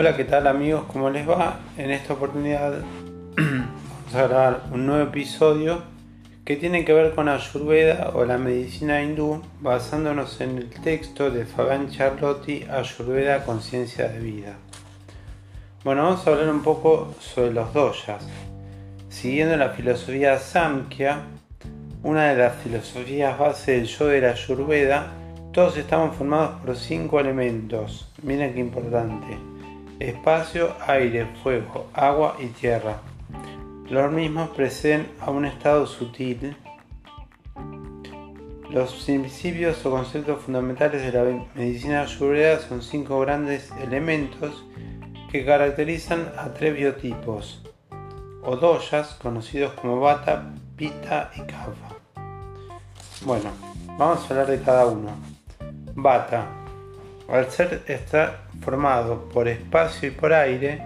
Hola, ¿qué tal amigos? ¿Cómo les va? En esta oportunidad vamos a grabar un nuevo episodio que tiene que ver con Ayurveda o la medicina hindú basándonos en el texto de Fabian Charlotti Ayurveda Conciencia de Vida. Bueno, vamos a hablar un poco sobre los doyas. Siguiendo la filosofía Samkhya, una de las filosofías base del yo de la Ayurveda, todos estamos formados por cinco elementos. Miren qué importante espacio, aire, fuego, agua y tierra. Los mismos preceden a un estado sutil. Los principios o conceptos fundamentales de la medicina ayurveda son cinco grandes elementos que caracterizan a tres biotipos o doyas conocidos como Vata, Pitta y Kapha. Bueno, vamos a hablar de cada uno. Vata. Al ser esta formado por espacio y por aire,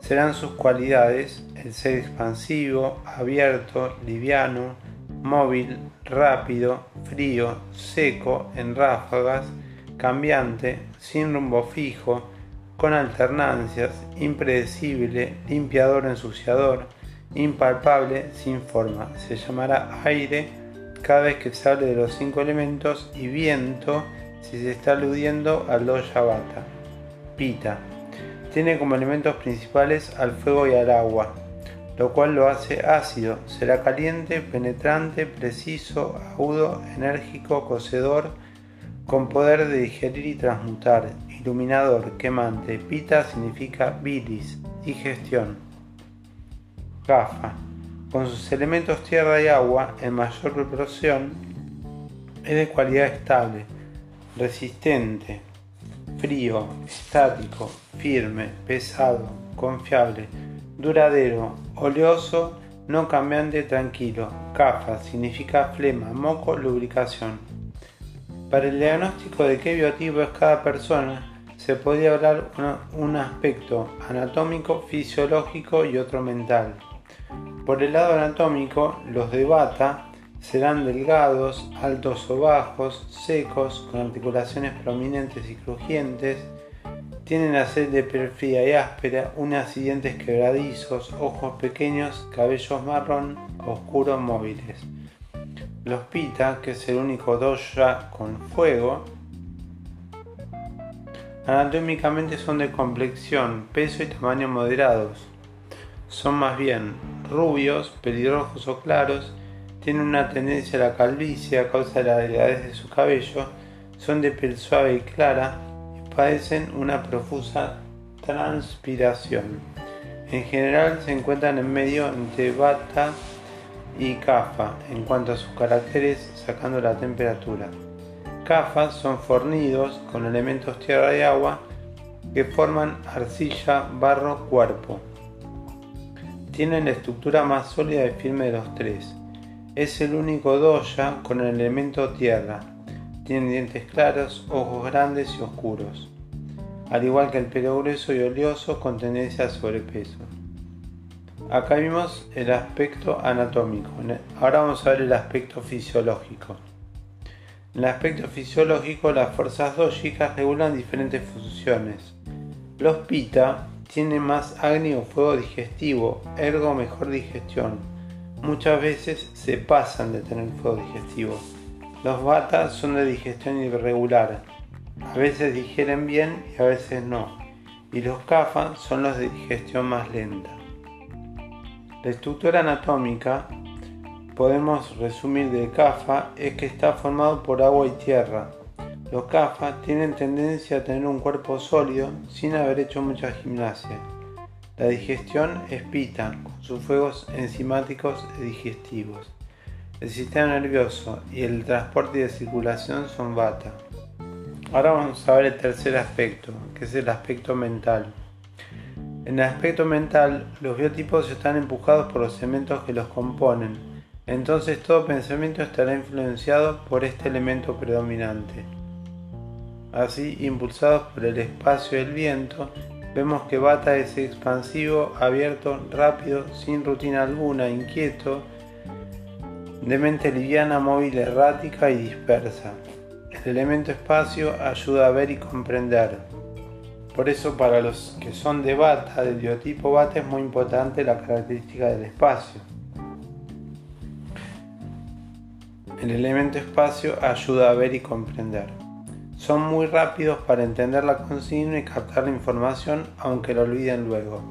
serán sus cualidades el ser expansivo, abierto, liviano, móvil, rápido, frío, seco, en ráfagas, cambiante, sin rumbo fijo, con alternancias, impredecible, limpiador, ensuciador, impalpable, sin forma. Se llamará aire cada vez que se hable de los cinco elementos y viento si se está aludiendo al Vata. Pita. Tiene como elementos principales al fuego y al agua, lo cual lo hace ácido. Será caliente, penetrante, preciso, agudo, enérgico, cocedor, con poder de digerir y transmutar, iluminador, quemante. Pita significa bilis, digestión. Gafa. Con sus elementos tierra y agua en mayor proporción, es de cualidad estable resistente, frío, estático, firme, pesado, confiable, duradero, oleoso, no cambiante, tranquilo. CAFA significa flema, moco, lubricación. Para el diagnóstico de qué biotipo es cada persona, se podría hablar un aspecto anatómico, fisiológico y otro mental. Por el lado anatómico, los de bata Serán delgados, altos o bajos, secos, con articulaciones prominentes y crujientes. Tienen la sed de piel fría y áspera, unas dientes quebradizos, ojos pequeños, cabellos marrón, oscuros, móviles. Los pita, que es el único doya con fuego, anatómicamente son de complexión, peso y tamaño moderados. Son más bien rubios, pelirrojos o claros tienen una tendencia a la calvicie a causa de la delgadez de su cabello, son de piel suave y clara y padecen una profusa transpiración. En general se encuentran en medio entre bata y cafa en cuanto a sus caracteres sacando la temperatura. Cafas son fornidos con elementos tierra y agua que forman arcilla, barro, cuerpo. Tienen la estructura más sólida y firme de los tres es el único doya con el elemento tierra. Tiene dientes claros, ojos grandes y oscuros. Al igual que el pelo grueso y oleoso con tendencia a sobrepeso. Acá vimos el aspecto anatómico. Ahora vamos a ver el aspecto fisiológico. En el aspecto fisiológico, las fuerzas dógicas regulan diferentes funciones. Los pita tienen más agni o fuego digestivo, ergo mejor digestión muchas veces se pasan de tener fuego digestivo. Los batas son de digestión irregular, a veces digieren bien y a veces no, y los kafas son los de digestión más lenta. La estructura anatómica, podemos resumir del kafa, es que está formado por agua y tierra. Los kafas tienen tendencia a tener un cuerpo sólido sin haber hecho mucha gimnasia. La digestión es pita, con sus fuegos enzimáticos y digestivos. El sistema nervioso y el transporte y de circulación son vata. Ahora vamos a ver el tercer aspecto, que es el aspecto mental. En el aspecto mental, los biotipos están empujados por los elementos que los componen, entonces todo pensamiento estará influenciado por este elemento predominante. Así, impulsados por el espacio y el viento, Vemos que Bata es expansivo, abierto, rápido, sin rutina alguna, inquieto, de mente liviana, móvil, errática y dispersa. El elemento espacio ayuda a ver y comprender. Por eso para los que son de bata, del biotipo bata, es muy importante la característica del espacio. El elemento espacio ayuda a ver y comprender. Son muy rápidos para entender la consigna y captar la información aunque lo olviden luego.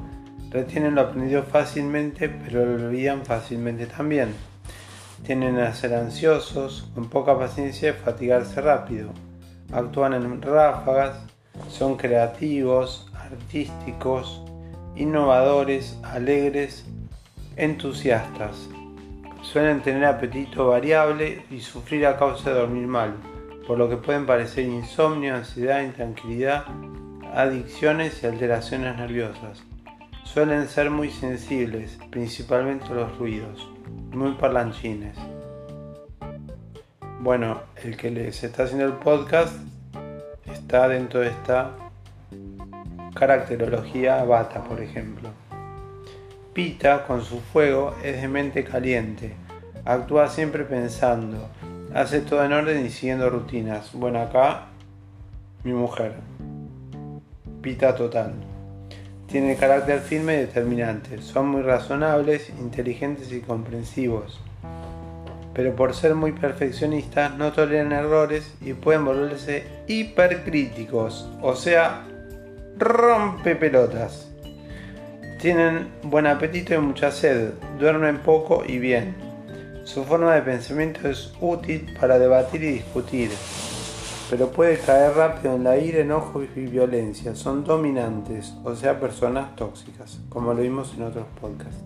Retienen lo aprendido fácilmente pero lo olvidan fácilmente también. Tienden a ser ansiosos, con poca paciencia y fatigarse rápido. Actúan en ráfagas, son creativos, artísticos, innovadores, alegres, entusiastas. Suelen tener apetito variable y sufrir a causa de dormir mal, por lo que pueden parecer insomnio, ansiedad, intranquilidad, adicciones y alteraciones nerviosas. Suelen ser muy sensibles, principalmente los ruidos, muy parlanchines. Bueno, el que les está haciendo el podcast está dentro de esta caracterología bata, por ejemplo. Pita, con su fuego, es de mente caliente. Actúa siempre pensando. Hace todo en orden y siguiendo rutinas. Bueno, acá mi mujer. Pita total. Tiene carácter firme y determinante. Son muy razonables, inteligentes y comprensivos pero por ser muy perfeccionistas no toleran errores y pueden volverse hipercríticos, o sea, rompe pelotas. Tienen buen apetito y mucha sed, duermen poco y bien. Su forma de pensamiento es útil para debatir y discutir, pero puede caer rápido en la ira, enojo y violencia. Son dominantes, o sea, personas tóxicas, como lo vimos en otros podcasts.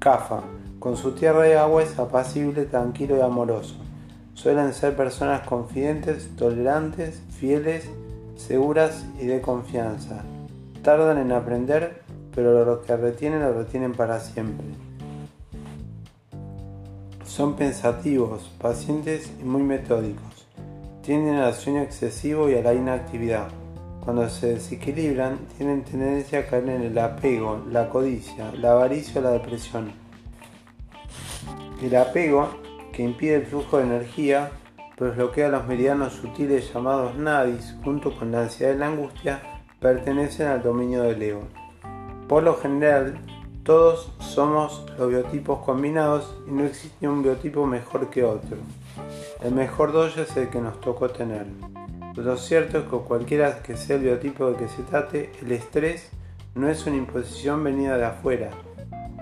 CAFA con su tierra y agua es apacible, tranquilo y amoroso. Suelen ser personas confidentes, tolerantes, fieles, seguras y de confianza. Tardan en aprender, pero lo que retienen lo retienen para siempre. Son pensativos, pacientes y muy metódicos. Tienden al sueño excesivo y a la inactividad. Cuando se desequilibran, tienen tendencia a caer en el apego, la codicia, la avaricia o la depresión. El apego, que impide el flujo de energía, pues bloquea los meridianos sutiles llamados nadis, junto con la ansiedad y la angustia, pertenecen al dominio del ego. Por lo general, todos somos los biotipos combinados y no existe un biotipo mejor que otro. El mejor dojo es el que nos tocó tener. Lo cierto es que cualquiera que sea el biotipo de que se trate, el estrés no es una imposición venida de afuera,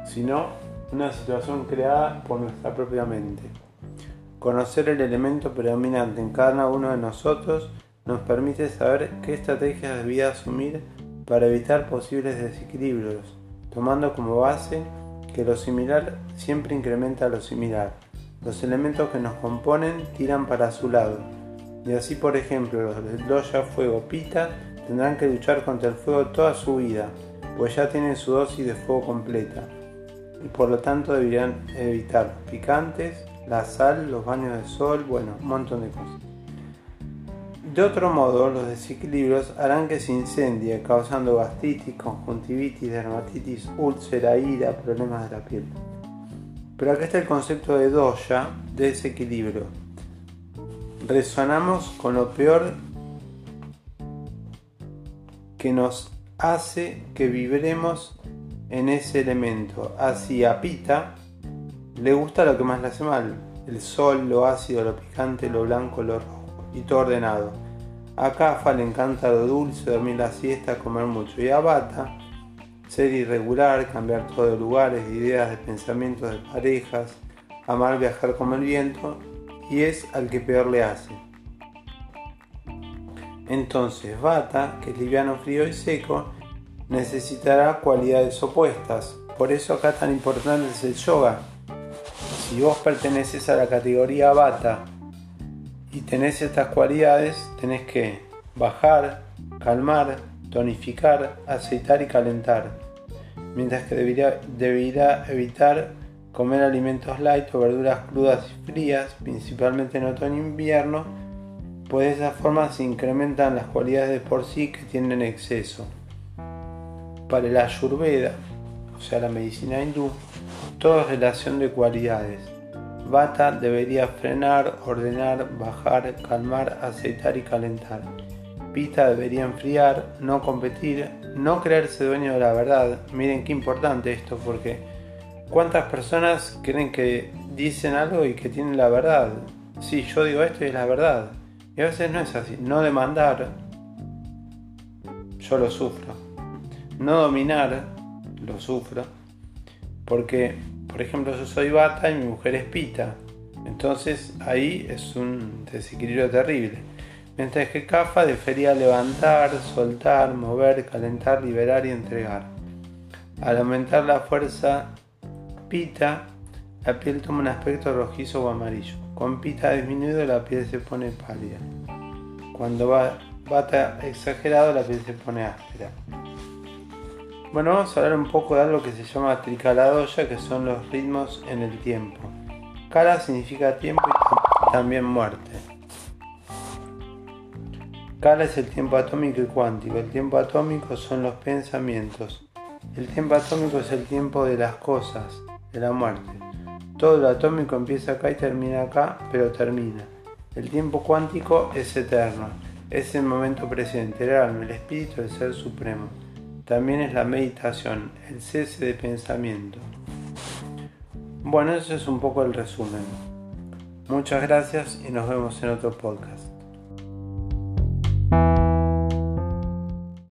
sino una situación creada por nuestra propia mente. Conocer el elemento predominante en cada uno de nosotros nos permite saber qué estrategias debía asumir para evitar posibles desequilibrios, tomando como base que lo similar siempre incrementa lo similar. Los elementos que nos componen tiran para su lado. Y así, por ejemplo, los del Doya Fuego Pita tendrán que luchar contra el fuego toda su vida, pues ya tienen su dosis de fuego completa y por lo tanto deberían evitar picantes, la sal, los baños de sol, bueno, un montón de cosas. De otro modo, los desequilibrios harán que se incendie, causando gastritis, conjuntivitis, dermatitis, úlcera, ira, problemas de la piel. Pero acá está el concepto de doya, desequilibrio. Resonamos con lo peor que nos hace que vibremos en ese elemento. Así a Pita le gusta lo que más le hace mal. El sol, lo ácido, lo picante, lo blanco, lo rojo. Y todo ordenado. A Cafa le encanta lo dulce, dormir la siesta, comer mucho. Y a Bata, ser irregular, cambiar todo de lugares, de ideas, de pensamientos, de parejas, amar viajar como el viento. Y es al que peor le hace. Entonces Bata, que es liviano, frío y seco, necesitará cualidades opuestas. Por eso acá tan importante es el yoga. Si vos perteneces a la categoría bata y tenés estas cualidades, tenés que bajar, calmar, tonificar, aceitar y calentar. Mientras que debería, evitar comer alimentos light o verduras crudas y frías, principalmente en otoño e invierno, pues de esa forma se incrementan las cualidades de por sí que tienen exceso. Para la Ayurveda, o sea la medicina hindú, todo es relación de cualidades. Vata debería frenar, ordenar, bajar, calmar, aceitar y calentar. Pita debería enfriar, no competir, no creerse dueño de la verdad. Miren qué importante esto porque ¿cuántas personas creen que dicen algo y que tienen la verdad? Sí, yo digo esto y es la verdad. Y a veces no es así. No demandar, yo lo sufro. No dominar, lo sufro. Porque, por ejemplo, yo soy bata y mi mujer es pita. Entonces ahí es un desequilibrio terrible. Mientras que Cafa debería levantar, soltar, mover, calentar, liberar y entregar. Al aumentar la fuerza pita, la piel toma un aspecto rojizo o amarillo. Con pita disminuido la piel se pone pálida. Cuando va bata exagerado la piel se pone áspera. Bueno, vamos a hablar un poco de algo que se llama tricaladoya, que son los ritmos en el tiempo. Kala significa tiempo y también muerte. Kala es el tiempo atómico y cuántico. El tiempo atómico son los pensamientos. El tiempo atómico es el tiempo de las cosas, de la muerte. Todo lo atómico empieza acá y termina acá, pero termina. El tiempo cuántico es eterno es el momento presente, el alma, el espíritu del ser supremo. También es la meditación, el cese de pensamiento. Bueno, eso es un poco el resumen. Muchas gracias y nos vemos en otro podcast.